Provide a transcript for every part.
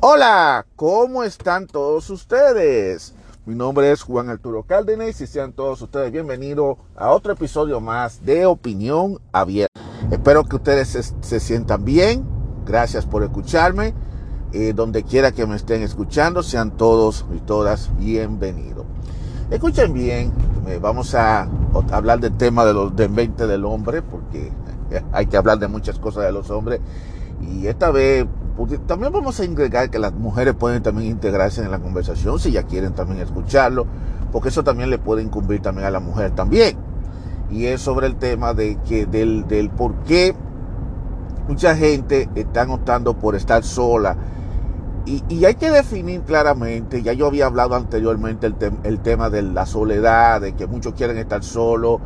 Hola, ¿cómo están todos ustedes? Mi nombre es Juan Arturo Cárdenas y sean todos ustedes bienvenidos a otro episodio más de Opinión Abierta. Espero que ustedes se, sientan bien. Gracias por escucharme. Eh, donde quiera que me estén escuchando, sean todos y todas bienvenidos. Escuchen bien, eh, vamos a hablar del tema de los de 20 del hombre, porque hay que hablar de muchas cosas de los hombres. Y esta vez también vamos a agregar que las mujeres pueden también integrarse en la conversación si ya quieren también escucharlo, porque eso también le puede incumbir también a la mujer también. Y es sobre el tema de que del, del por qué mucha gente está optando por estar sola. Y, y, hay que definir claramente, ya yo había hablado anteriormente el, el tema de la soledad, de que muchos quieren estar solos,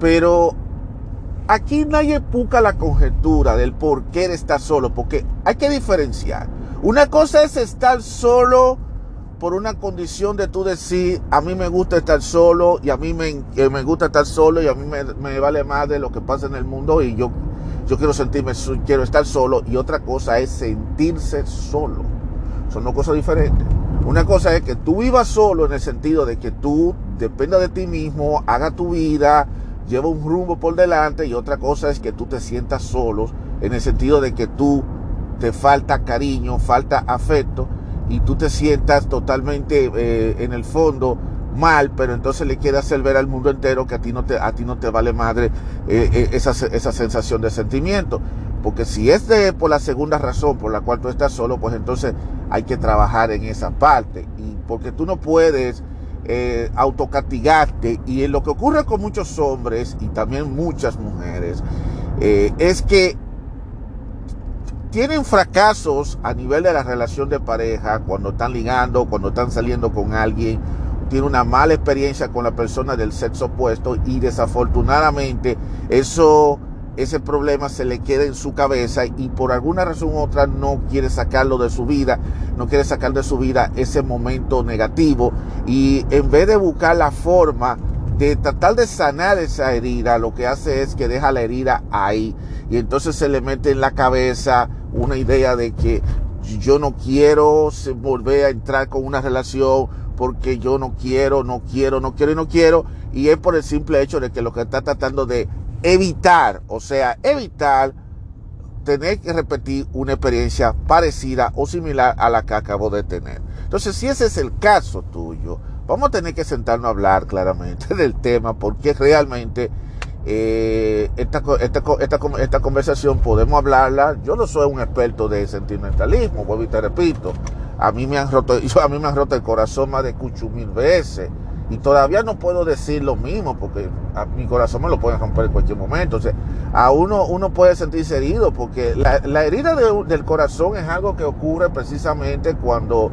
pero aquí nadie puca la conjetura del por qué estar solo, porque hay que diferenciar. Una cosa es estar solo por una condición de tú decir, a mí me gusta estar solo y a mí me, me gusta estar solo y a mí me, vale más de lo que pasa en el mundo y yo, yo quiero sentirme, quiero estar solo. Y otra cosa es sentirse solo. Son dos cosas diferentes. Una cosa es que tú vivas solo en el sentido de que tú dependa de ti mismo, haga tu vida, lleva un rumbo por delante y otra cosa es que tú te sientas solo en el sentido de que tú te falta cariño, falta afecto y tú te sientas totalmente eh, en el fondo mal, pero entonces le quieres hacer ver al mundo entero que a ti no te, a ti no te vale madre eh, eh, esa, esa sensación de sentimiento. Porque si es de, por la segunda razón por la cual tú estás solo, pues entonces hay que trabajar en esa parte. Y porque tú no puedes eh. Y lo que ocurre con muchos hombres y también muchas mujeres eh, es que tienen fracasos a nivel de la relación de pareja cuando están ligando, cuando están saliendo con alguien, tiene una mala experiencia con la persona del sexo opuesto y desafortunadamente eso ese problema se le queda en su cabeza y por alguna razón u otra no quiere sacarlo de su vida, no quiere sacar de su vida ese momento negativo. Y en vez de buscar la forma de tratar de sanar esa herida, lo que hace es que deja la herida ahí. Y entonces se le mete en la cabeza una idea de que yo no quiero volver a entrar con una relación porque yo no quiero, no quiero, no quiero y no quiero. Y es por el simple hecho de que lo que está tratando de evitar, o sea, evitar tener que repetir una experiencia parecida o similar a la que acabo de tener. Entonces, si ese es el caso tuyo, vamos a tener que sentarnos a hablar claramente del tema porque realmente eh, esta, esta, esta, esta, conversación podemos hablarla. Yo no soy un experto de sentimentalismo, vuelvo y te repito. A mí me han roto, a mí me han roto el corazón más de cucho mil veces. Y todavía no puedo decir lo mismo porque a mi corazón me lo pueden romper en cualquier momento. O a uno, uno puede sentirse herido porque la, herida de, del corazón es algo que ocurre precisamente cuando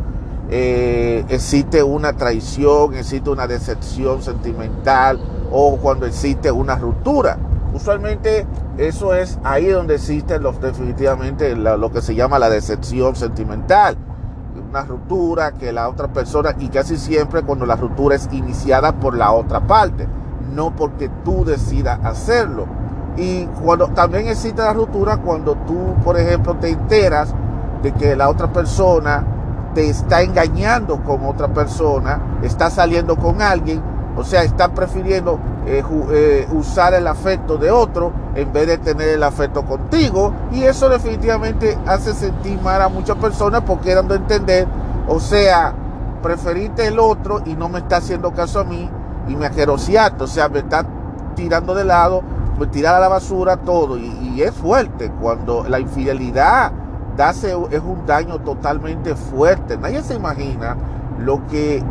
eh, existe una traición, existe una decepción sentimental o cuando existe una ruptura. Usualmente eso es ahí donde existe los, definitivamente la, lo que se llama la decepción sentimental una ruptura que la otra persona y casi siempre cuando la ruptura es iniciada por la otra parte, no porque tú decidas hacerlo. Y cuando también existe la ruptura cuando tú, por ejemplo, te enteras de que la otra persona te está engañando con otra persona, está saliendo con alguien, o sea, está prefiriendo eh, eh, usar el afecto de otro en vez de tener el afecto contigo. Y eso definitivamente hace sentir mal a muchas personas porque dando a entender, o sea, preferiste el otro y no me está haciendo caso a mí y me aquerosiaste, o sea, me está tirando de lado, me tira a la basura todo. Y, es fuerte cuando la infidelidad hace, es un daño totalmente fuerte. Nadie se imagina lo que,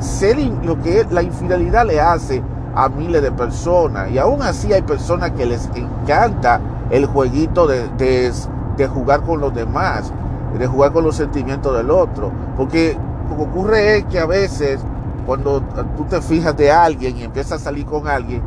ser, lo que la infidelidad le hace a miles de personas. Y aún así hay personas que les encanta el jueguito de, de, de, jugar con los demás, de jugar con los sentimientos del otro. Porque lo que ocurre es que a veces cuando tú te fijas de alguien y empiezas a salir con alguien,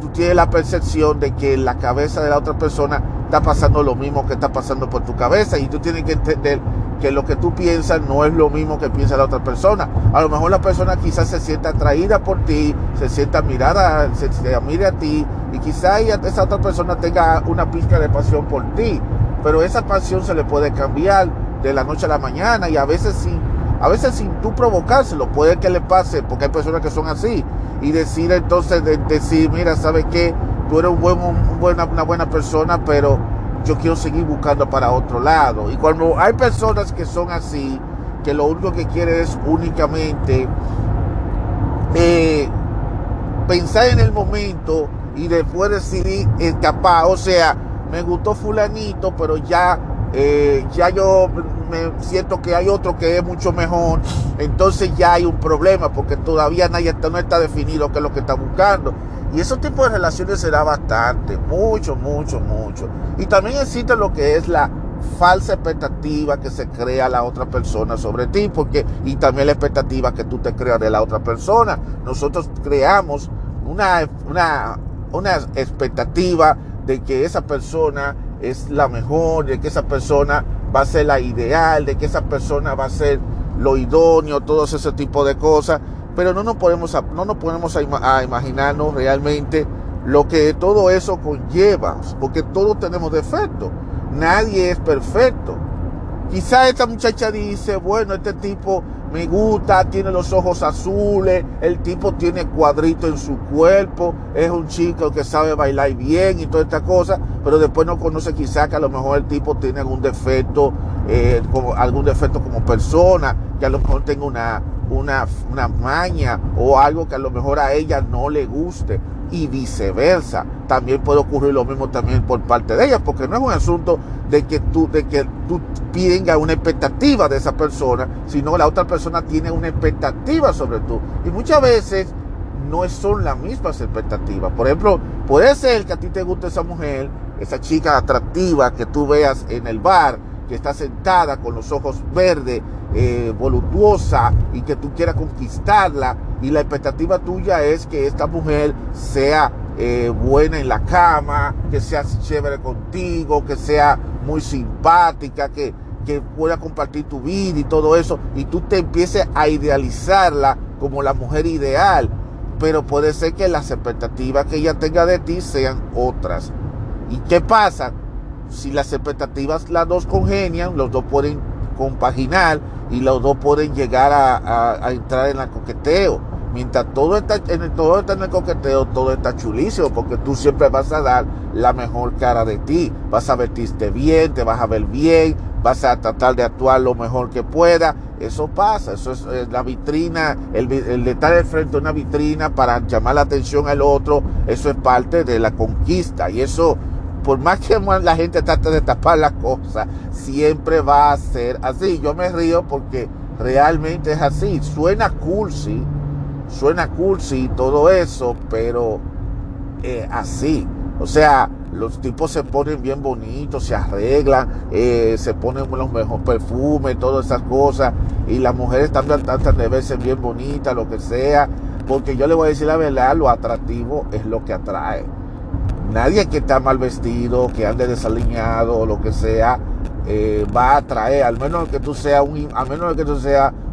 tú tienes la percepción de que la cabeza de la otra persona está pasando lo mismo que está pasando por tu cabeza y tú tienes que entender que lo que tú piensas no es lo mismo que piensa la otra persona. A lo mejor la persona quizás se sienta atraída por ti, se sienta mirada, se, se mire a ti y quizás esa otra persona tenga una pizca de pasión por ti, pero esa pasión se le puede cambiar de la noche a la mañana y a veces sin, a veces sin tú provocárselo, puede que le pase, porque hay personas que son así, y decir entonces, de, decir, mira, ¿sabes qué? Tú eres un buen, una buena persona, pero yo quiero seguir buscando para otro lado. Y cuando hay personas que son así, que lo único que quieren es únicamente eh, pensar en el momento y después decidir escapar, o sea, me gustó fulanito, pero ya, eh, ya yo me siento que hay otro que es mucho mejor, entonces ya hay un problema porque todavía nadie no está definido qué es lo que está buscando. Y ese tipo de relaciones se da bastante, mucho, mucho, mucho. Y también existe lo que es la falsa expectativa que se crea la otra persona sobre ti, porque y también la expectativa que tú te creas de la otra persona. Nosotros creamos una, una, una expectativa de que esa persona es la mejor, de que esa persona va a ser la ideal, de que esa persona va a ser lo idóneo, todos ese tipo de cosas, pero no nos podemos, no nos podemos a, imaginarnos realmente lo que todo eso conlleva, porque todos tenemos defectos, nadie es perfecto. Quizá esta muchacha dice, bueno, este tipo me gusta, tiene los ojos azules, el tipo tiene cuadrito en su cuerpo, es un chico que sabe bailar bien y toda esta cosa, pero después no conoce quizá que a lo mejor el tipo tiene algún defecto, eh, como, algún defecto como persona, que a lo mejor tenga una, una, una maña o algo que a lo mejor a ella no le guste y viceversa. También puede ocurrir lo mismo también por parte de ella, porque no es un asunto de que tú, de que tú tengas una expectativa de esa persona, sino la otra persona tiene una expectativa sobre tú. Y muchas veces no son las mismas expectativas. Por ejemplo, puede ser que a ti te guste esa mujer, esa chica atractiva que tú veas en el bar, que está sentada con los ojos verdes, eh, voluptuosa y que tú quieras conquistarla y la expectativa tuya es que esta mujer sea eh, buena en la cama, que sea chévere contigo, que sea muy simpática, que, que pueda compartir tu vida y todo eso, y tú te empieces a idealizarla como la mujer ideal, pero puede ser que las expectativas que ella tenga de ti sean otras. ¿Y qué pasa? Si las expectativas las dos congenian, los dos pueden compaginar y los dos pueden llegar a, entrar en el coqueteo. Mientras todo está, en todo está en el coqueteo, todo está chulísimo, porque tú siempre vas a dar la mejor cara de ti. Vas a vestirte bien, te vas a ver bien, vas a tratar de actuar lo mejor que pueda. Eso pasa, eso es, la vitrina, el, el de estar frente a una vitrina para llamar la atención al otro, eso es parte de la conquista. Y eso por más que la gente trate de tapar las cosas, siempre va a ser así. Yo me río porque realmente es así. Suena cursi, suena cursi y todo eso, pero eh, así. O sea, los tipos se ponen bien bonitos, se arreglan, eh, se ponen los mejores perfumes, todas esas cosas. Y las mujeres también tratan de verse bien bonitas, lo que sea. Porque yo le voy a decir la verdad, lo atractivo es lo que atrae. Nadie que está mal vestido, que ande desaliñado o lo que sea, eh, va a atraer, al menos que tú seas un, al menos que tú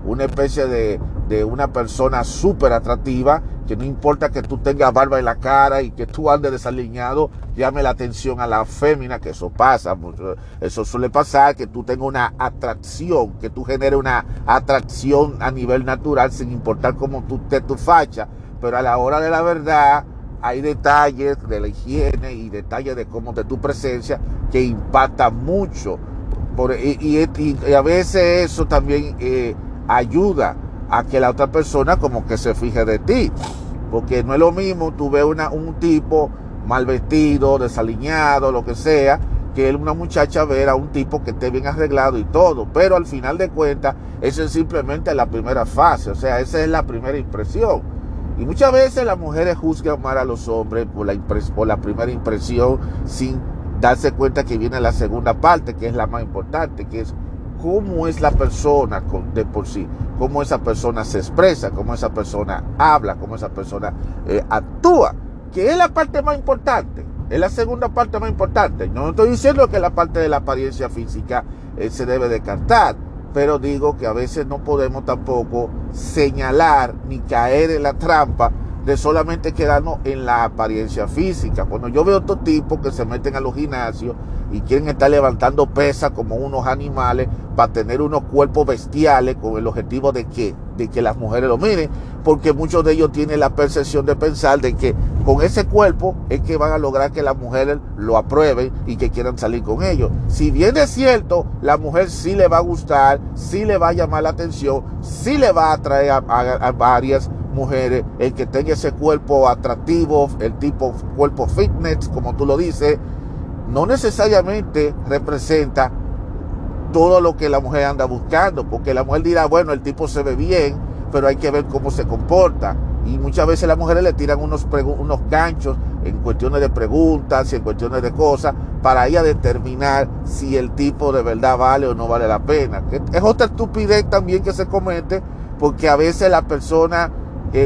una especie de, de una persona súper atractiva, que no importa que tú tengas barba en la cara y que tú andes desaliñado, llame la atención a la fémina, que eso pasa, eso suele pasar, que tú tengas una atracción, que tú generes una atracción a nivel natural sin importar cómo tú te tu facha, pero a la hora de la verdad, hay detalles de la higiene y detalles de cómo de tu presencia que impactan mucho. Por, y, a veces eso también eh, ayuda a que la otra persona como que se fije de ti. Porque no es lo mismo tú ves una, un tipo mal vestido, desaliñado, lo que sea, que una muchacha ver a un tipo que esté bien arreglado y todo. Pero al final de cuentas, eso es simplemente la primera fase. O sea, esa es la primera impresión. Y muchas veces las mujeres juzgan mal a los hombres por la, por la primera impresión sin darse cuenta que viene la segunda parte, que es la más importante, que es cómo es la persona de por sí, cómo esa persona se expresa, cómo esa persona habla, cómo esa persona eh, actúa, que es la parte más importante, es la segunda parte más importante. No estoy diciendo que la parte de la apariencia física eh, se debe descartar, pero digo que a veces no podemos tampoco señalar ni caer en la trampa de solamente quedarnos en la apariencia física. Cuando yo veo otros tipos que se meten a los gimnasios y quieren estar levantando pesas como unos animales para tener unos cuerpos bestiales con el objetivo de que, de que las mujeres lo miren, porque muchos de ellos tienen la percepción de pensar de que con ese cuerpo es que van a lograr que las mujeres lo aprueben y que quieran salir con ellos. Si bien es cierto, la mujer sí le va a gustar, sí le va a llamar la atención, sí le va a atraer a varias mujeres, el que tenga ese cuerpo atractivo, el tipo cuerpo fitness, como tú lo dices, no necesariamente representa todo lo que la mujer anda buscando, porque la mujer dirá, bueno, el tipo se ve bien, pero hay que ver cómo se comporta. Y muchas veces las mujeres le tiran unos, unos ganchos en cuestiones de preguntas y en cuestiones de cosas para ir a determinar si el tipo de verdad vale o no vale la pena. Es otra estupidez también que se comete porque a veces la persona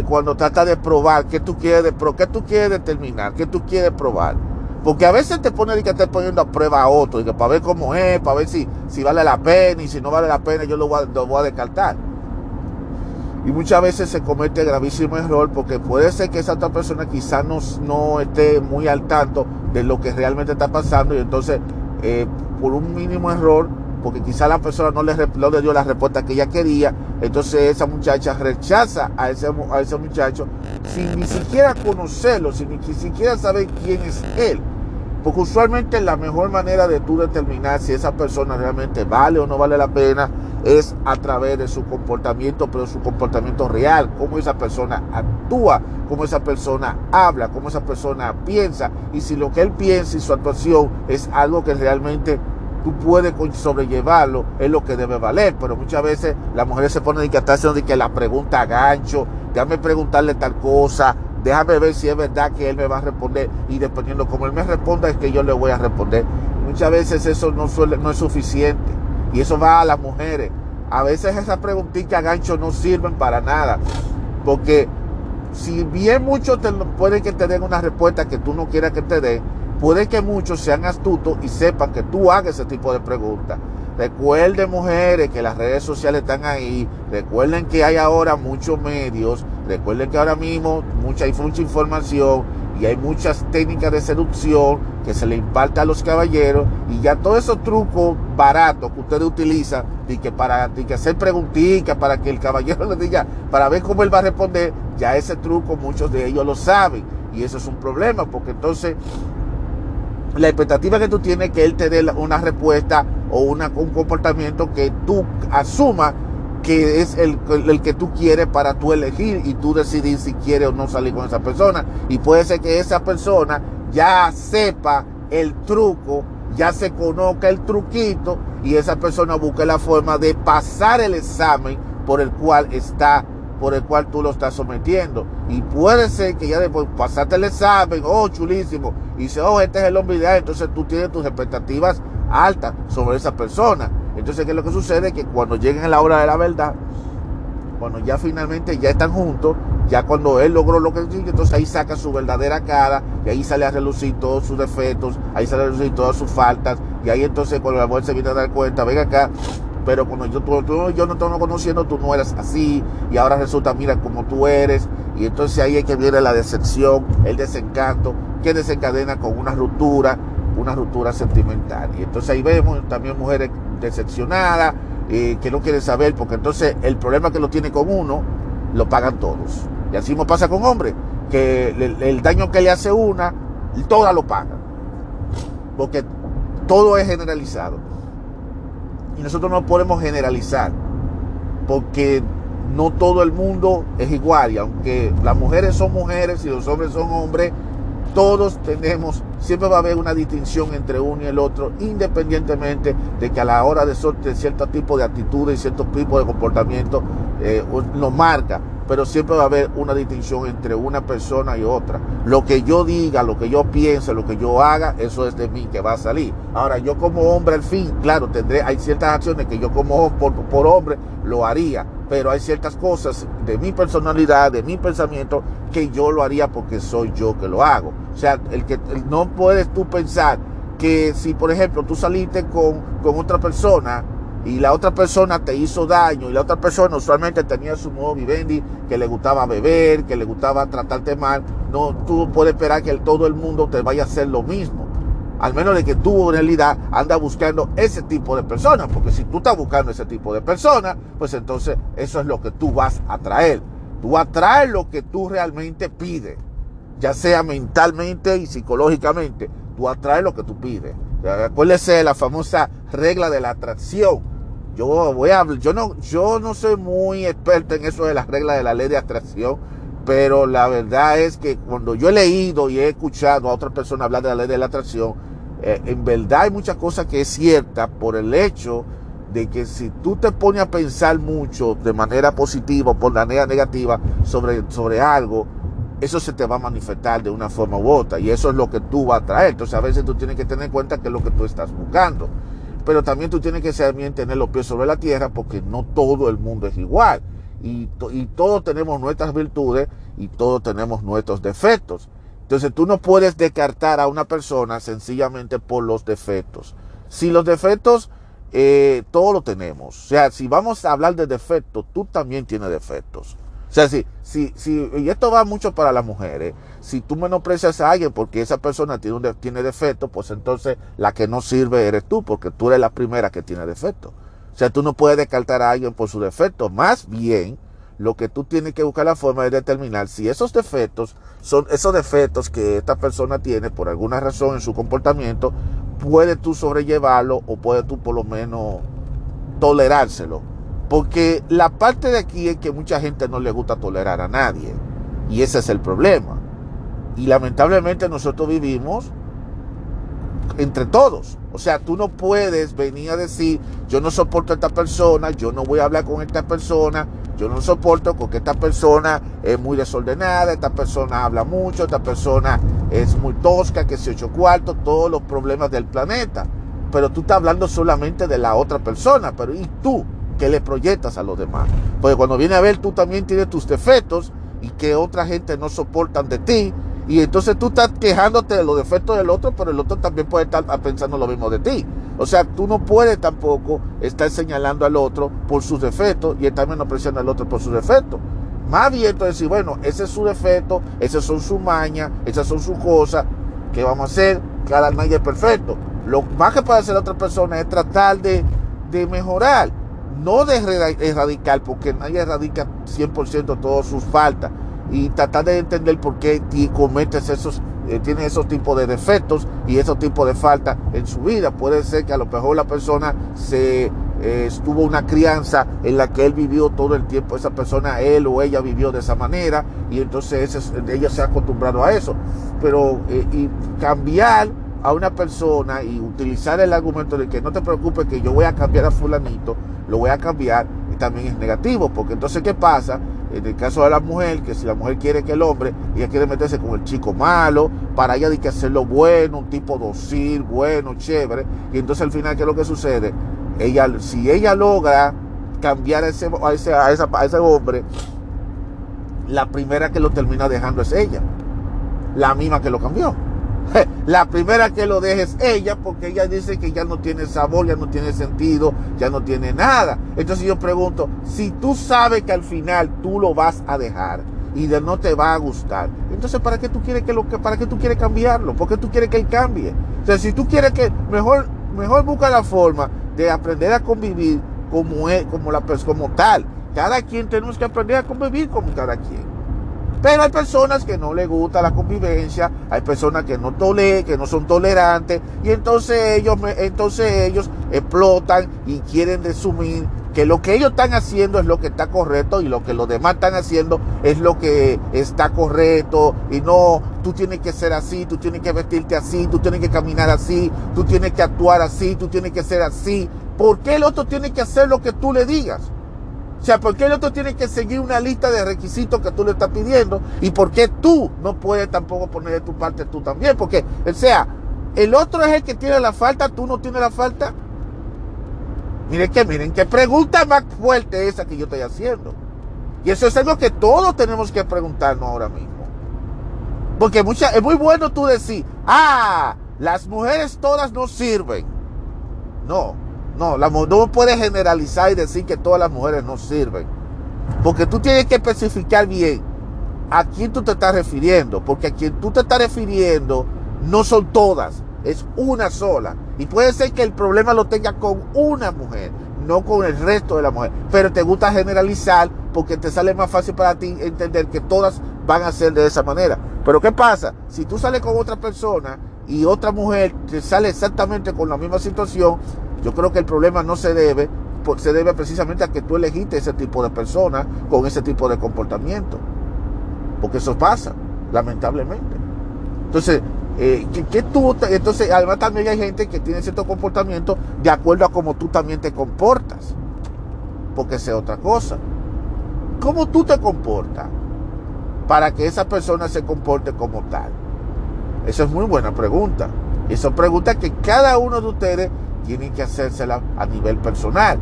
cuando trata de probar qué tú quieres, de, qué tú quieres determinar, qué tú quieres probar. Porque a veces te pone que te poniendo a prueba a otro, y que para ver cómo es, para ver si, si vale la pena, y si no vale la pena, yo lo voy, a, lo voy a descartar. Y muchas veces se comete gravísimo error porque puede ser que esa otra persona quizás no, no esté muy al tanto de lo que realmente está pasando y entonces eh, por un mínimo error porque quizá la persona no le, le, dio la respuesta que ella quería, entonces esa muchacha rechaza a ese, a ese muchacho sin ni siquiera conocerlo, sin ni siquiera saber quién es él. Porque usualmente la mejor manera de tú determinar si esa persona realmente vale o no vale la pena es a través de su comportamiento, pero su comportamiento real, cómo esa persona actúa, cómo esa persona habla, cómo esa persona piensa, y si lo que él piensa y su actuación es algo que realmente tú puedes sobrellevarlo, es lo que debe valer. Pero muchas veces las mujeres se ponen que está haciendo que la pregunta gancho, déjame preguntarle tal cosa, déjame ver si es verdad que él me va a responder y dependiendo como él me responda es que yo le voy a responder. Muchas veces eso no, suele, no es suficiente y eso va a las mujeres. A veces esas preguntitas gancho no sirven para nada porque si bien muchos pueden que te den una respuesta que tú no quieras que te den, puede que muchos sean astutos y sepan que tú hagas ese tipo de preguntas. Recuerden, mujeres, que las redes sociales están ahí. Recuerden que hay ahora muchos medios. Recuerden que ahora mismo mucha, hay mucha información y hay muchas técnicas de seducción que se le imparte a los caballeros. Y ya todos esos trucos baratos que ustedes utilizan y que para que hacer preguntitas, para que el caballero le diga, para ver cómo él va a responder, ya ese truco muchos de ellos lo saben. Y eso es un problema, porque entonces la expectativa que tú tienes es que él te dé una respuesta o una, un comportamiento que tú asumas que es el, el, que tú quieres para tú elegir y tú decidir si quieres o no salir con esa persona. Y puede ser que esa persona ya sepa el truco, ya se conozca el truquito y esa persona busque la forma de pasar el examen por el cual está por el cual tú lo estás sometiendo. Y puede ser que ya después pasaste el examen, oh, chulísimo, y dice, oh, este es el hombre ideal, entonces tú tienes tus expectativas altas sobre esa persona. Entonces, ¿qué es lo que sucede? Que cuando lleguen a la hora de la verdad, cuando ya finalmente ya están juntos, ya cuando él logró lo que quiere, entonces ahí saca su verdadera cara y ahí sale a relucir todos sus defectos, ahí sale a relucir todas sus faltas y ahí entonces cuando la mujer se viene a dar cuenta, venga acá, pero cuando yo, tú, yo no te conociendo, tú no eras así, y ahora resulta, mira cómo tú eres, y entonces ahí es que viene la decepción, el desencanto, que desencadena con una ruptura, una ruptura sentimental. Y entonces ahí vemos también mujeres decepcionadas, eh, que no quieren saber, porque entonces el problema que lo tiene con uno, lo pagan todos. Y así mismo pasa con hombres, que el, el daño que le hace una, todas lo pagan. Porque todo es generalizado. Y nosotros no podemos generalizar, porque no todo el mundo es igual. Y aunque las mujeres son mujeres y los hombres son hombres, todos tenemos, siempre va a haber una distinción entre uno y el otro, independientemente de que a la hora de, cierto tipo de actitudes y cierto tipo de comportamiento eh, nos marca pero siempre va a haber una distinción entre una persona y otra. Lo que yo diga, lo que yo piense, lo que yo haga, eso es de mí que va a salir. Ahora, yo como hombre al fin, claro, tendré, hay ciertas acciones que yo como por, por hombre lo haría, pero hay ciertas cosas de mi personalidad, de mi pensamiento, que yo lo haría porque soy yo que lo hago. O sea, el que no puedes tú pensar que si, por ejemplo, tú saliste con, con otra persona, y la otra persona te hizo daño y la otra persona usualmente tenía su modo vivendi, que le gustaba beber, que le gustaba tratarte mal, no, tú puedes esperar que todo el mundo te vaya a hacer lo mismo. Al menos de que tú en realidad andas buscando ese tipo de personas, porque si tú estás buscando ese tipo de personas, pues entonces eso es lo que tú vas a traer. Tú atraes lo que tú realmente pides, ya sea mentalmente y psicológicamente. Tú atraes lo que tú pides. Acuérdese de la famosa regla de la atracción. Yo voy a yo no, yo no soy muy experto en eso de las reglas de la ley de atracción, pero la verdad es que cuando yo he leído y he escuchado a otra persona hablar de la ley de la atracción, eh, en verdad hay muchas cosas que es cierta por el hecho de que si tú te pones a pensar mucho de manera positiva o por manera negativa sobre, sobre algo, eso se te va a manifestar de una forma u otra y eso es lo que tú vas a traer. Entonces a veces tú tienes que tener en cuenta que es lo que tú estás buscando. Pero también tú tienes que también tener los pies sobre la tierra porque no todo el mundo es igual. Y, y todos tenemos nuestras virtudes y todos tenemos nuestros defectos. Entonces tú no puedes descartar a una persona sencillamente por los defectos. Si los defectos, eh, todos lo tenemos. O sea, si vamos a hablar de defectos, tú también tienes defectos. O sea, si, si, si, y esto va mucho para las mujeres, si tú menosprecias a alguien porque esa persona tiene, tiene defecto, pues entonces la que no sirve eres tú, porque tú eres la primera que tiene defecto. O sea, tú no puedes descartar a alguien por su defecto. Más bien, lo que tú tienes que buscar la forma de determinar si esos defectos son esos defectos que esta persona tiene por alguna razón en su comportamiento, puedes tú sobrellevarlo o puedes tú por lo menos tolerárselo. Porque la parte de aquí es que mucha gente no le gusta tolerar a nadie. Y ese es el problema. Y lamentablemente nosotros vivimos entre todos. O sea, tú no puedes venir a decir, yo no soporto a esta persona, yo no voy a hablar con esta persona, yo no soporto porque esta persona es muy desordenada, esta persona habla mucho, esta persona es muy tosca, que se ocho cuartos, todos los problemas del planeta. Pero tú estás hablando solamente de la otra persona, pero ¿y tú? Que le proyectas a los demás. Porque cuando viene a ver, tú también tienes tus defectos y que otra gente no soportan de ti. Y entonces tú estás quejándote de los defectos del otro, pero el otro también puede estar pensando lo mismo de ti. O sea, tú no puedes tampoco estar señalando al otro por sus defectos y estar menospreciando al otro por sus defectos. Más bien tú decir, bueno, ese es su defecto, esas son sus mañas, esas son sus cosas. ¿Qué vamos a hacer? Cada nadie es perfecto. Lo más que puede hacer la otra persona es tratar de, de mejorar no de erradicar, porque nadie erradica 100% todas sus faltas, y tratar de entender por qué cometes esos, eh, tiene esos tipos de defectos y esos tipos de faltas en su vida. Puede ser que a lo mejor la persona se eh, estuvo una crianza en la que él vivió todo el tiempo, esa persona, él o ella vivió de esa manera, y entonces ella se ha acostumbrado a eso. Pero eh, y cambiar a una persona y utilizar el argumento de que no te preocupes que yo voy a cambiar a fulanito, lo voy a cambiar y también es negativo, porque entonces ¿qué pasa? En el caso de la mujer, que si la mujer quiere que el hombre, ella quiere meterse con el chico malo, para ella hay que hacerlo bueno, un tipo docil, bueno, chévere, y entonces al final ¿qué es lo que sucede? Ella, si ella logra cambiar a ese, a ese, a a ese hombre, la primera que lo termina dejando es ella, la misma que lo cambió. La primera que lo deje es ella porque ella dice que ya no tiene sabor, ya no tiene sentido, ya no tiene nada. Entonces yo pregunto, si tú sabes que al final tú lo vas a dejar y de no te va a gustar, entonces ¿para qué tú quieres que lo para qué tú quieres cambiarlo? ¿Por qué tú quieres que él cambie? O sea, si tú quieres que mejor mejor busca la forma de aprender a convivir como es, como la como tal. Cada quien tenemos que aprender a convivir como cada quien. Pero hay personas que no les gusta la convivencia, hay personas que no tole, que no son tolerantes, y entonces ellos, entonces ellos explotan y quieren resumir que lo que ellos están haciendo es lo que está correcto y lo que los demás están haciendo es lo que está correcto y no, tú tienes que ser así, tú tienes que vestirte así, tú tienes que caminar así, tú tienes que actuar así, tú tienes que ser así. ¿Por qué el otro tiene que hacer lo que tú le digas? O sea, ¿por qué el otro tiene que seguir una lista de requisitos que tú le estás pidiendo? ¿Y por qué tú no puedes tampoco poner de tu parte tú también? Porque, o sea, el otro es el que tiene la falta, tú no tienes la falta. Miren que, miren, qué pregunta más fuerte esa que yo estoy haciendo. Y eso es algo que todos tenemos que preguntarnos ahora mismo. Porque mucha, es muy bueno tú decir, ah, las mujeres todas no sirven. No, No, la, no puedes generalizar y decir que todas las mujeres no sirven. Porque tú tienes que especificar bien a quién tú te estás refiriendo. Porque a quien tú te estás refiriendo no son todas, es una sola. Y puede ser que el problema lo tenga con una mujer, no con el resto de la mujer. Pero te gusta generalizar porque te sale más fácil para ti entender que todas van a ser de esa manera. Pero ¿qué pasa? Si tú sales con otra persona y otra mujer te sale exactamente con la misma situación, yo creo que el problema no se debe, se debe precisamente a que tú elegiste ese tipo de persona con ese tipo de comportamiento. Porque eso pasa, lamentablemente. Entonces, eh, que, tú, entonces, además también hay gente que tiene cierto comportamiento de acuerdo a cómo tú también te comportas. Porque es otra cosa. ¿Cómo tú te comportas para que esa persona se comporte como tal? Esa es muy buena pregunta. Y son preguntas que cada uno de ustedes tiene que hacérsela a nivel personal.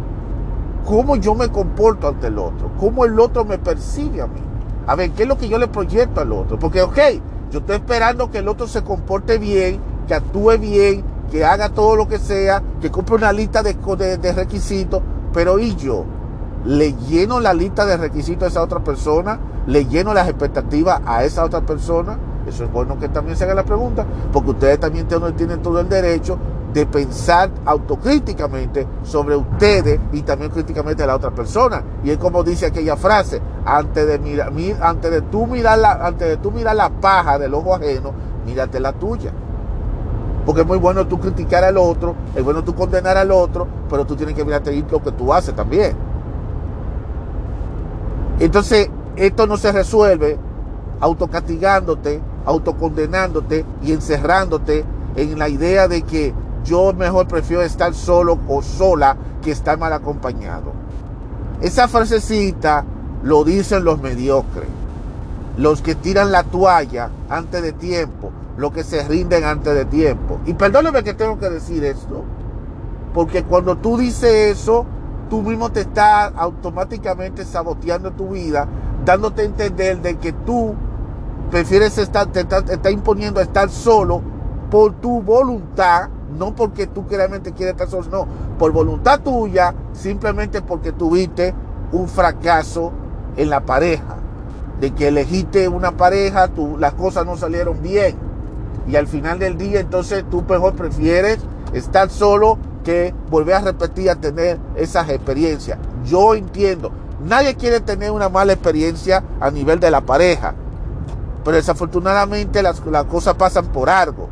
¿Cómo yo me comporto ante el otro? ¿Cómo el otro me percibe a mí? A ver, ¿qué es lo que yo le proyecto al otro? Porque, ok, yo estoy esperando que el otro se comporte bien, que actúe bien, que haga todo lo que sea, que compre una lista de, de, requisitos, pero ¿y yo? ¿Le lleno la lista de requisitos a esa otra persona? ¿Le lleno las expectativas a esa otra persona? Eso es bueno que también se haga la pregunta, porque ustedes también tienen todo el derecho de pensar autocríticamente sobre ustedes y también críticamente a la otra persona. Y es como dice aquella frase, antes de mirar, antes de tú mirar la, antes de tú mirar la paja del ojo ajeno, mírate la tuya. Porque es muy bueno tú criticar al otro, es bueno tú condenar al otro, pero tú tienes que mirarte lo que tú haces también. Entonces, esto no se resuelve autocastigándote, autocondenándote y encerrándote en la idea de que yo mejor prefiero estar solo o sola que estar mal acompañado. Esa frasecita lo dicen los mediocres, los que tiran la toalla antes de tiempo, los que se rinden antes de tiempo. Y perdóneme que tengo que decir esto, porque cuando tú dices eso, tú mismo te estás automáticamente saboteando tu vida, dándote a entender de que tú prefieres estar, te está, imponiendo a estar solo por tu voluntad no porque tú realmente quieres estar solo, no, por voluntad tuya, simplemente porque tuviste un fracaso en la pareja, de que elegiste una pareja, tú, las cosas no salieron bien. Y al final del día, entonces tú mejor prefieres estar solo que volver a repetir a tener esas experiencias. Yo entiendo, nadie quiere tener una mala experiencia a nivel de la pareja, pero desafortunadamente las, las cosas pasan por algo.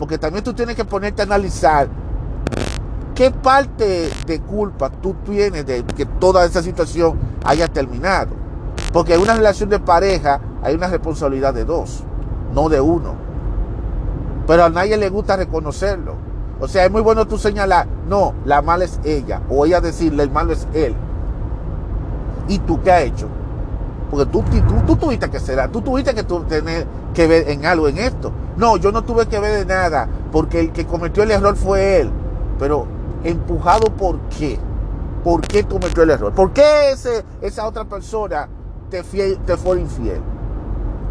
Porque también tú tienes que ponerte a analizar qué parte de culpa tú tienes de que toda esa situación haya terminado. Porque en una relación de pareja hay una responsabilidad de dos, no de uno. Pero a nadie le gusta reconocerlo. O sea, es muy bueno tú señalar, no, la mala es ella. O ella decirle, el malo es él. ¿Y tú qué has hecho? Porque tú, tú, tuviste que ser, tú tuviste que tener que ver en algo en esto. No, yo no tuve que ver de nada, porque el que cometió el error fue él. Pero empujado por qué? ¿Por qué cometió el error? ¿Por qué ese, esa otra persona te, fue infiel?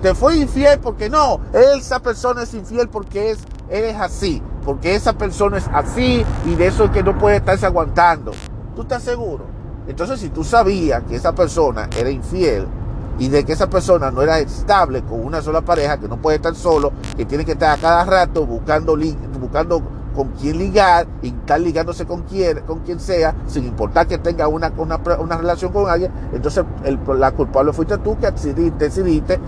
Te fue infiel porque no, esa persona es infiel porque es, él es así, porque esa persona es así y de eso es que no puede estarse aguantando. ¿Tú estás seguro? Entonces, si tú sabías que esa persona era infiel, y de que esa persona no era estable con una sola pareja, que no puede estar solo, que tiene que estar a cada rato buscando, buscando con quién ligar y estar ligándose con quien, con quien sea, sin importar que tenga una, una, relación con alguien, entonces la culpable fuiste tú que decidiste, decidiste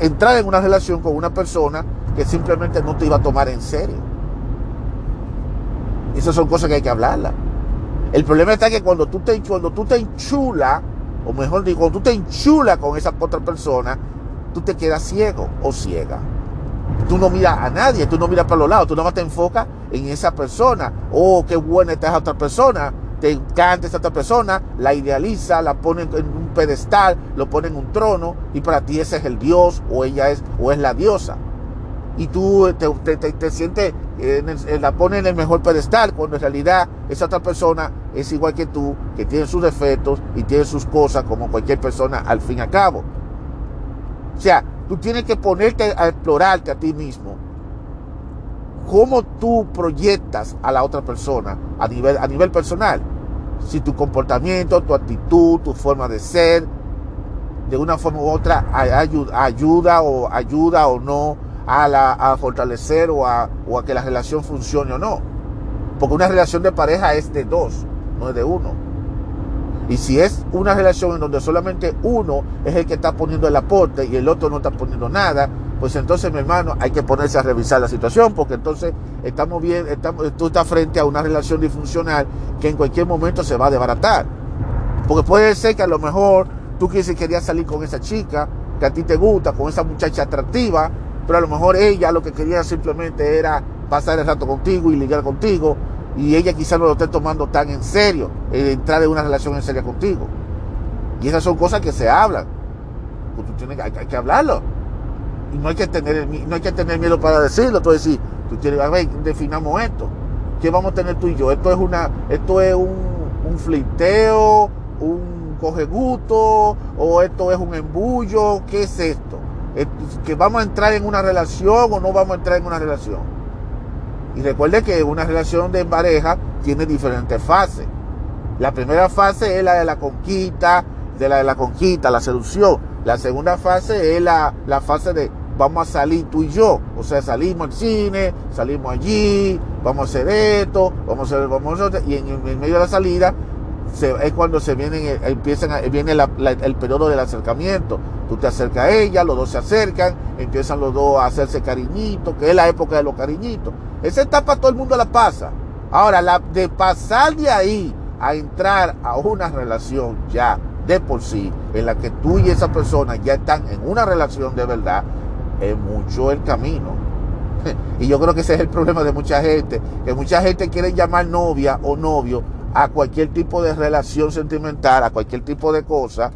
entrar en una relación con una persona que simplemente no te iba a tomar en serio. Esas son cosas que hay que hablarlas. El problema está que cuando tú te, cuando tú te enchulas o mejor digo, cuando tú te enchulas con esa otra persona, tú te quedas ciego o ciega. Tú no miras a nadie, tú no miras para los lados, tú nada más te enfocas en esa persona. Oh, qué buena está esa otra persona. Te encanta esa otra persona, la idealiza, la pone en un pedestal, lo pone en un trono y para ti ese es el Dios o ella es o es la diosa. Y tú te, te sientes la pone en el mejor pedestal, cuando en realidad esa otra persona es igual que tú, que tiene sus defectos y tiene sus cosas como cualquier persona al fin y al cabo. O sea, tú tienes que ponerte a explorarte a ti mismo. cómo tú proyectas a la otra persona a nivel, a nivel personal. Si tu comportamiento, tu actitud, tu forma de ser, de una forma u otra ayuda, o ayuda o no a, a fortalecer o a, o a que la relación funcione o no. Porque una relación de pareja es de dos, no es de uno. Y si es una relación en donde solamente uno es el que está poniendo el aporte y el otro no está poniendo nada, pues entonces, mi hermano, hay que ponerse a revisar la situación, porque entonces estamos bien, estamos, tú estás frente a una relación disfuncional que en cualquier momento se va a desbaratar. Porque puede ser que a lo mejor tú querías salir con esa chica, que a ti te gusta, con esa muchacha atractiva, pero a lo mejor ella lo que quería simplemente era pasar el rato contigo y ligar contigo, y ella quizás no lo esté tomando tan en serio, entrar en una relación en serio contigo. Y esas son cosas que se hablan. Pues tienes, hay, hay que hablarlo y no hay que tener, no hay que tener miedo para decirlo. Tú decir, tú tienes, a ver, definamos esto. ¿Qué vamos a tener tú y yo? Esto es una, esto es un, un fliteo, un cogeguto, o esto es un embullo, ¿qué es esto? ¿Que vamos a entrar en una relación o no vamos a entrar en una relación? Y recuerde que una relación de pareja tiene diferentes fases. La primera fase es la de la conquista, de la de la conquista, la seducción. La segunda fase es la, la fase de vamos a salir tú y yo. O sea, salimos al cine, salimos allí, vamos a hacer esto, vamos a hacer, vamos a hacer, y en, medio de la salida es cuando se vienen, eh, empiezan viene el periodo del acercamiento. Tú te acercas a ella, los dos se acercan, empiezan los dos a hacerse cariñitos, que es la época de los cariñitos. Esa etapa todo el mundo la pasa. Ahora, la de pasar de ahí a entrar a una relación ya de por sí, en la que tú y esa persona ya están en una relación de verdad, es mucho el camino. Y yo creo que ese es el problema de mucha gente, que mucha gente quiere llamar novia o novio a cualquier tipo de relación sentimental, a cualquier tipo de cosa,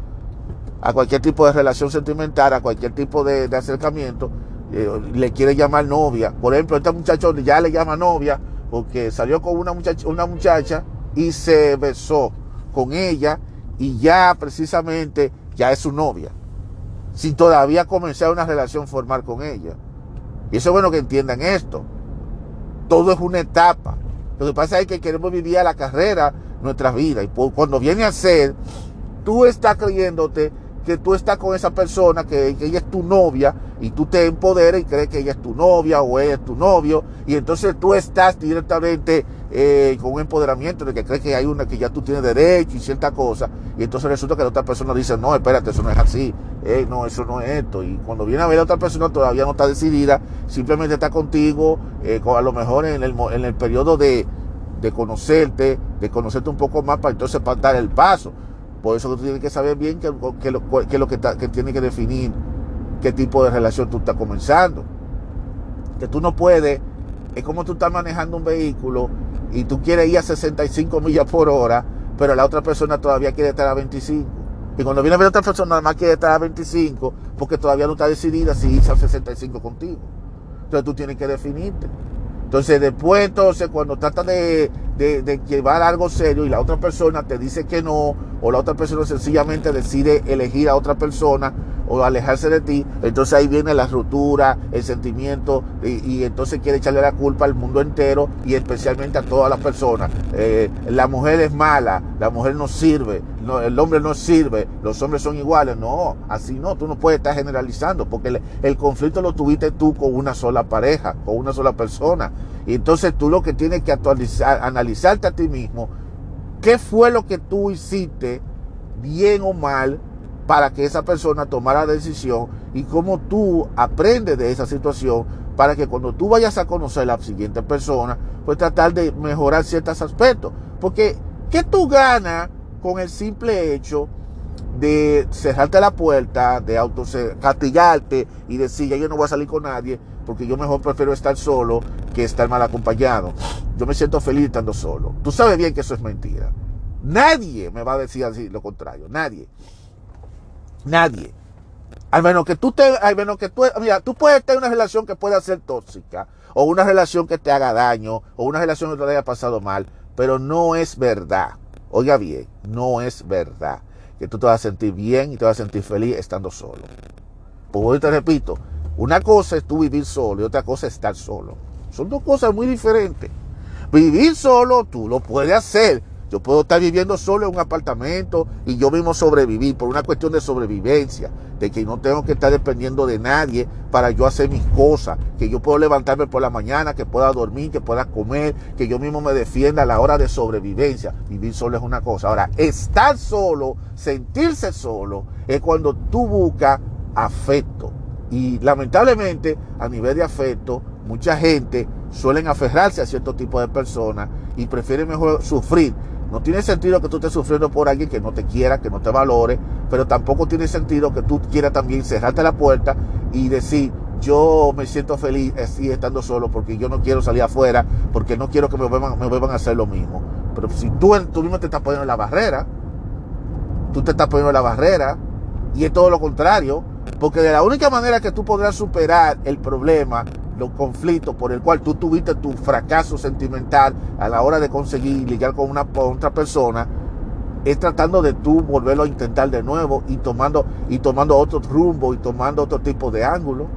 a cualquier tipo de relación sentimental, a cualquier tipo de, acercamiento, eh, le quiere llamar novia. Por ejemplo, este muchacho ya le llama novia porque salió con una muchacha, una muchacha y se besó con ella y ya precisamente ya es su novia sin todavía comenzar una relación formal con ella. Y eso es bueno que entiendan esto. Todo es una etapa. Lo que pasa es que queremos vivir a la carrera nuestra vida. Y cuando viene a ser, tú estás creyéndote que tú estás con esa persona, que, ella es tu novia, y tú te empoderas y crees que ella es tu novia o ella es tu novio, y entonces tú estás directamente eh, con un empoderamiento de que crees que hay una que ya tú tienes derecho y cierta cosa, y entonces resulta que la otra persona dice, no, espérate, eso no es así, eh, no, eso no es esto, y cuando viene a ver a otra persona todavía no está decidida, simplemente está contigo, eh, a lo mejor en el, en el periodo de, de conocerte, de conocerte un poco más para entonces para dar el paso. Por eso tú tienes que saber bien qué que lo, que, lo que, que tiene que definir qué tipo de relación tú estás comenzando. Que tú no puedes, es como tú estás manejando un vehículo y tú quieres ir a 65 millas por hora, pero la otra persona todavía quiere estar a 25. Y cuando viene a ver otra persona, nada más quiere estar a 25 porque todavía no está decidida si irse a 65 contigo. Entonces tú tienes que definirte. Entonces después, entonces, cuando trata de, de, llevar algo serio y la otra persona te dice que no, o la otra persona sencillamente decide elegir a otra persona o alejarse de ti, entonces ahí viene la ruptura, el sentimiento, y, entonces quiere echarle la culpa al mundo entero y especialmente a todas las personas. Eh, la mujer es mala, la mujer no sirve, el hombre no sirve, los hombres son iguales. No, así no, tú no puedes estar generalizando, porque el, conflicto lo tuviste tú con una sola pareja, con una sola persona. Y entonces tú lo que tienes que actualizar, analizarte a ti mismo, qué fue lo que tú hiciste, bien o mal, para que esa persona tomara la decisión y cómo tú aprendes de esa situación para que cuando tú vayas a conocer a la siguiente persona, pues tratar de mejorar ciertos aspectos. Porque, ¿qué tú ganas con el simple hecho de cerrarte la puerta, de autocastigarte y decir, ya yo no voy a salir con nadie, porque yo mejor prefiero estar solo que estar mal acompañado. Yo me siento feliz estando solo. Tú sabes bien que eso es mentira. Nadie me va a decir así lo contrario, nadie. Nadie. Al menos que tú te, al menos que tú, mira, tú puedes tener una relación que pueda ser tóxica, o una relación que te haga daño, o una relación que te haya pasado mal, pero no es verdad. Oiga bien, no es verdad que tú te vas a sentir bien y te vas a sentir feliz estando solo. Pues hoy te repito, una cosa es tú vivir solo y otra cosa es estar solo. Son dos cosas muy diferentes. Vivir solo, tú lo puedes hacer. Yo puedo estar viviendo solo en un apartamento y yo mismo sobrevivir por una cuestión de sobrevivencia, de que no tengo que estar dependiendo de nadie para yo hacer mis cosas, que yo puedo levantarme por la mañana, que pueda dormir, que pueda comer, que yo mismo me defienda a la hora de sobrevivencia. Vivir solo es una cosa. Ahora, estar solo, sentirse solo, es cuando tú buscas afecto. Y lamentablemente, a nivel de afecto, mucha gente suelen aferrarse a cierto tipo de personas y prefieren mejor sufrir no tiene sentido que tú estés sufriendo por alguien que no te quiera, que no te valore, pero tampoco tiene sentido que tú quieras también cerrarte la puerta y decir, yo me siento feliz así estando solo porque yo no quiero salir afuera, porque no quiero que me vuelvan, me a hacer lo mismo. Pero si tú, tú mismo te estás poniendo la barrera, tú te estás poniendo la barrera y es todo lo contrario, porque de la única manera que tú podrás superar el problema los conflictos por el cual tú tuviste tu fracaso sentimental a la hora de conseguir ligar con una otra persona, es tratando de tú volverlo a intentar de nuevo y tomando, y tomando otro rumbo y tomando otro tipo de ángulo.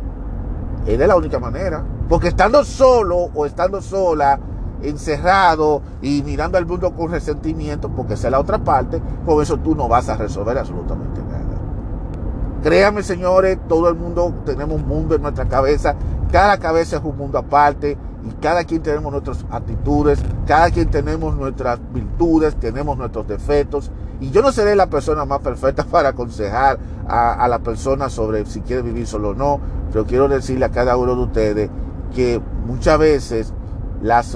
Es la única manera. Porque estando solo o estando sola, encerrado y mirando al mundo con resentimiento, porque esa es la otra parte, con eso tú no vas a resolver absolutamente nada. Créanme, señores, todo el mundo tenemos un mundo en nuestra cabeza cada cabeza es un mundo aparte y cada quien tenemos nuestras actitudes, cada quien tenemos nuestras virtudes, tenemos nuestros defectos. Y yo no seré la persona más perfecta para aconsejar a, la persona sobre si quiere vivir solo o no, pero quiero decirle a cada uno de ustedes que muchas veces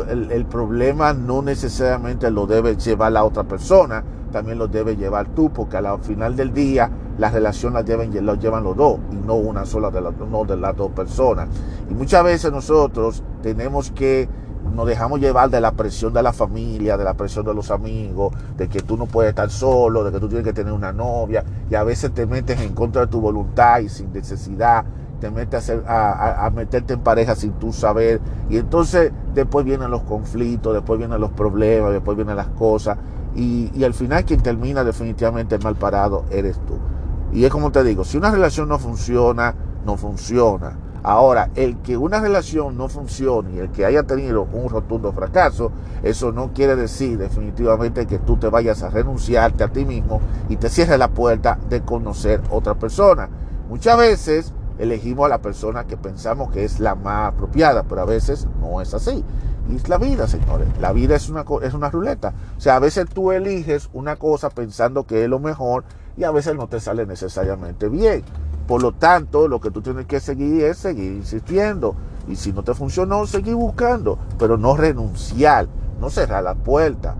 el, el, problema no necesariamente lo debe llevar la otra persona, también lo debe llevar tú, porque al final del día la relación la llevan, lo llevan los dos y no una sola de las, no de las dos personas. Y muchas veces nosotros tenemos que nos dejamos llevar de la presión de la familia, de la presión de los amigos, de que tú no puedes estar solo, de que tú tienes que tener una novia, y a veces te metes en contra de tu voluntad y sin necesidad, te metes a, a, meterte en pareja sin tú saber, y entonces después vienen los conflictos, después vienen los problemas, después vienen las cosas, y, y al final quien termina definitivamente mal parado eres tú. Y es como te digo, si una relación no funciona, no funciona. Ahora, el que una relación no funcione y el que haya tenido un rotundo fracaso, eso no quiere decir definitivamente que tú te vayas a renunciarte a ti mismo y te cierres la puerta de conocer otra persona. Muchas veces elegimos a la persona que pensamos que es la más apropiada, pero a veces no es así. Es la vida, señores. La vida es una, es una ruleta. O sea, a veces tú eliges una cosa pensando que es lo mejor y a veces no te sale necesariamente bien. Por lo tanto, lo que tú tienes que seguir es seguir insistiendo. Y si no te funcionó, seguir buscando, pero no renunciar, no cerrar la puerta.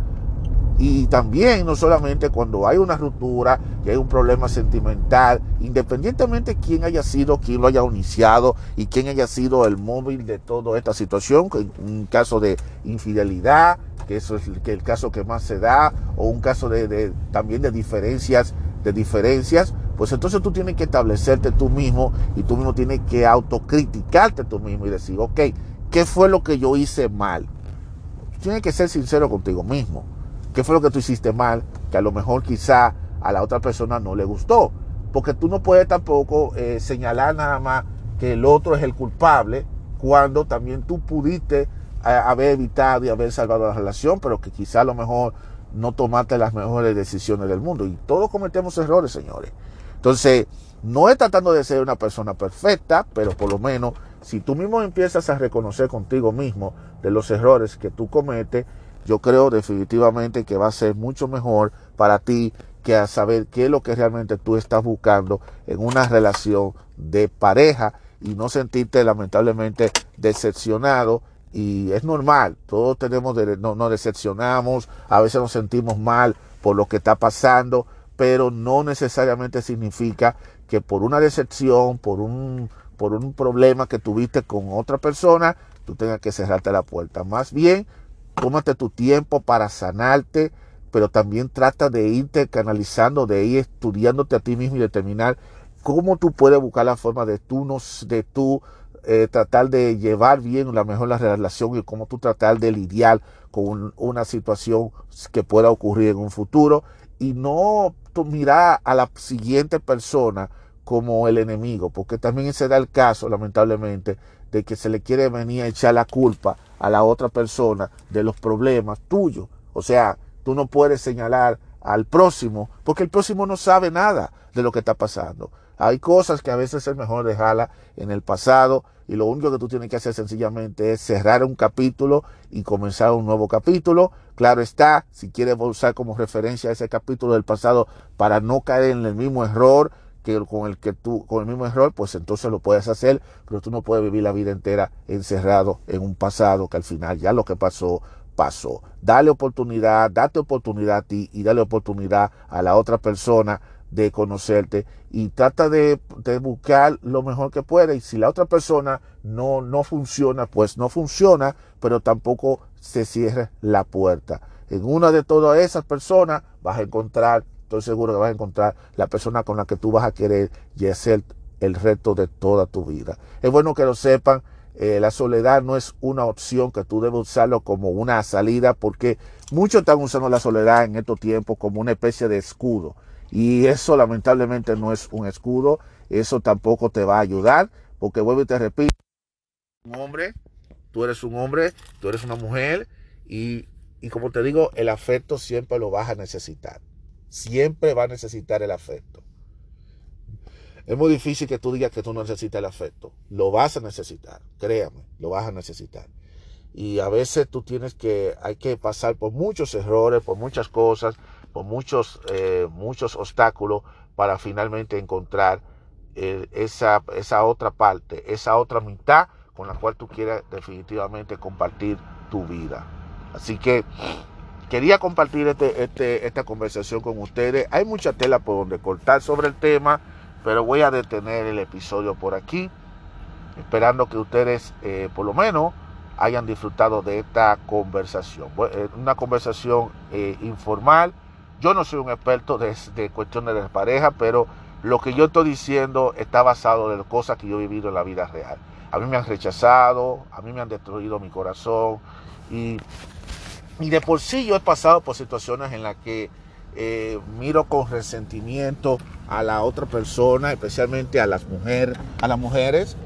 Y también, no solamente cuando hay una ruptura y hay un problema sentimental, independientemente de quién haya sido, quién lo haya iniciado y quién haya sido el móvil de toda esta situación, un caso de infidelidad, que eso es el caso que más se da, o un caso de también de diferencias de diferencias, pues entonces tú tienes que establecerte tú mismo y tú mismo tienes que autocriticarte tú mismo y decir, ok, ¿qué fue lo que yo hice mal? tienes que ser sincero contigo mismo. ¿Qué fue lo que tú hiciste mal? Que a lo mejor quizá a la otra persona no le gustó. Porque tú no puedes tampoco eh, señalar nada más que el otro es el culpable cuando también tú pudiste eh, haber evitado y haber salvado la relación, pero que quizá a lo mejor no tomaste las mejores decisiones del mundo. Y todos cometemos errores, señores. Entonces, no es tratando de ser una persona perfecta, pero por lo menos si tú mismo empiezas a reconocer contigo mismo de los errores que tú cometes, yo creo definitivamente que va a ser mucho mejor para ti que saber qué es lo que realmente tú estás buscando en una relación de pareja y no sentirte lamentablemente decepcionado y es normal, todos tenemos, no, nos decepcionamos, a veces nos sentimos mal por lo que está pasando, pero no necesariamente significa que por una decepción, por un, por un problema que tuviste con otra persona, tú tengas que cerrarte la puerta. Más bien, tómate tu tiempo para sanarte, pero también trata de irte canalizando, de ir estudiándote a ti mismo y determinar cómo tú puedes buscar la forma de tú, de tú eh, tratar de llevar bien la mejor la relación y cómo tú tratar de lidiar con una situación que pueda ocurrir en un futuro. Y no mirar a la siguiente persona como el enemigo, porque también se da el caso, lamentablemente, de que se le quiere venir a echar la culpa a la otra persona de los problemas tuyos. O sea, tú no puedes señalar al próximo, porque el próximo no sabe nada de lo que está pasando. Hay cosas que a veces es mejor dejarla en el pasado y lo único que tú tienes que hacer sencillamente es cerrar un capítulo y comenzar un nuevo capítulo. Claro está, si quieres usar como referencia ese capítulo del pasado para no caer en el mismo error que con el que tú con el mismo error, pues entonces lo puedes hacer, pero tú no puedes vivir la vida entera encerrado en un pasado que al final ya lo que pasó pasó. Dale oportunidad, date oportunidad a ti y dale oportunidad a la otra persona de conocerte y trata de, buscar lo mejor que pueda y si la otra persona no, no funciona, pues no funciona, pero tampoco se cierre la puerta. En una de todas esas personas vas a encontrar, estoy seguro que vas a encontrar la persona con la que tú vas a querer y hacer el reto de toda tu vida. Es bueno que lo sepan, eh, la soledad no es una opción que tú debes usarlo como una salida porque muchos están usando la soledad en estos tiempos como una especie de escudo. Y eso lamentablemente no es un escudo, eso tampoco te va a ayudar, porque vuelvo y te repito, un hombre, tú eres un hombre, tú eres una mujer, y, y como te digo, el afecto siempre lo vas a necesitar. Siempre va a necesitar el afecto. Es muy difícil que tú digas que tú no necesitas el afecto. Lo vas a necesitar, créame, lo vas a necesitar. Y a veces tú tienes que, hay que pasar por muchos errores, por muchas cosas, por muchos, eh, muchos obstáculos para finalmente encontrar eh, esa, esa otra parte, esa otra mitad con la cual tú quieras definitivamente compartir tu vida. Así que quería compartir este, este, esta conversación con ustedes. Hay mucha tela por donde cortar sobre el tema, pero voy a detener el episodio por aquí, esperando que ustedes eh, por lo menos hayan disfrutado de esta conversación. Una conversación informal yo no soy un experto de, cuestiones de pareja, pero lo que yo estoy diciendo está basado en cosas que yo he vivido en la vida real. A mí me han rechazado, a mí me han destruido mi corazón y, y de por sí yo he pasado por situaciones en las que eh, miro con resentimiento a la otra persona, especialmente a las mujeres, a las mujeres,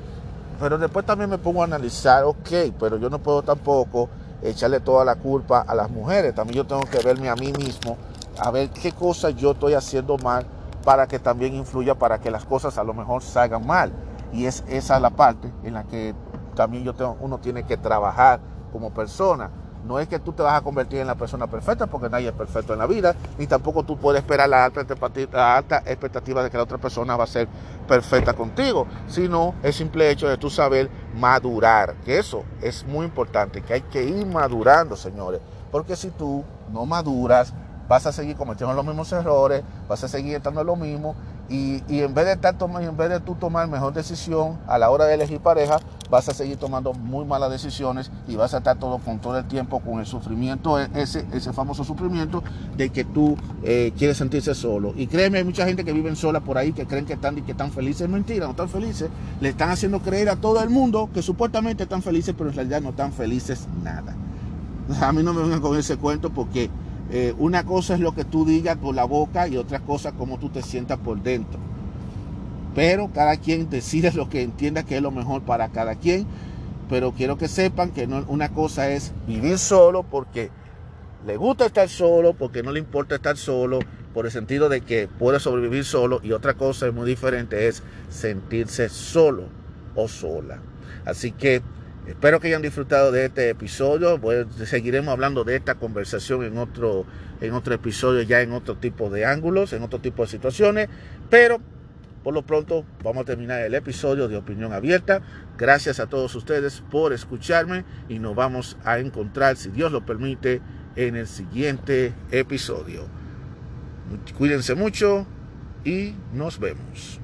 pero después también me pongo a analizar, ok, pero yo no puedo tampoco echarle toda la culpa a las mujeres, también yo tengo que verme a mí mismo a ver qué cosas yo estoy haciendo mal para que también influya para que las cosas a lo mejor salgan mal. Y es esa la parte en la que también yo tengo, uno tiene que trabajar como persona. No es que tú te vas a convertir en la persona perfecta, porque nadie es perfecto en la vida, ni tampoco tú puedes esperar la alta, expectativa de que la otra persona va a ser perfecta contigo, sino el simple hecho de tú saber madurar, que eso es muy importante, que hay que ir madurando, señores, porque si tú no maduras, vas a seguir cometiendo los mismos errores, vas a seguir estando lo mismo y, en vez de estar en vez de tú tomar mejor decisión a la hora de elegir pareja, vas a seguir tomando muy malas decisiones y vas a estar todo con todo el tiempo con el sufrimiento, e, ese, ese famoso sufrimiento de que tú eh, quieres sentirse solo. Y créeme, hay mucha gente que vive sola por ahí que creen que están, que están felices, mentira, no están felices. Le están haciendo creer a todo el mundo que supuestamente están felices, pero en realidad no están felices nada. A mí no me vengan con ese cuento porque eh, una cosa es lo que tú digas con la boca y otra cosa cómo tú te sientas por dentro. Pero cada quien decide lo que entienda que es lo mejor para cada quien. Pero quiero que sepan que no, una cosa es vivir solo porque le gusta estar solo, porque no le importa estar solo, por el sentido de que puede sobrevivir solo. Y otra cosa es muy diferente, es sentirse solo o sola. Así que Espero que hayan disfrutado de este episodio. seguiremos hablando de esta conversación en otro, en otro episodio, ya en otro tipo de ángulos, en otro tipo de situaciones. Pero por lo pronto vamos a terminar el episodio de Opinión Abierta. Gracias a todos ustedes por escucharme y nos vamos a encontrar, si Dios lo permite, en el siguiente episodio. Cuídense mucho y nos vemos.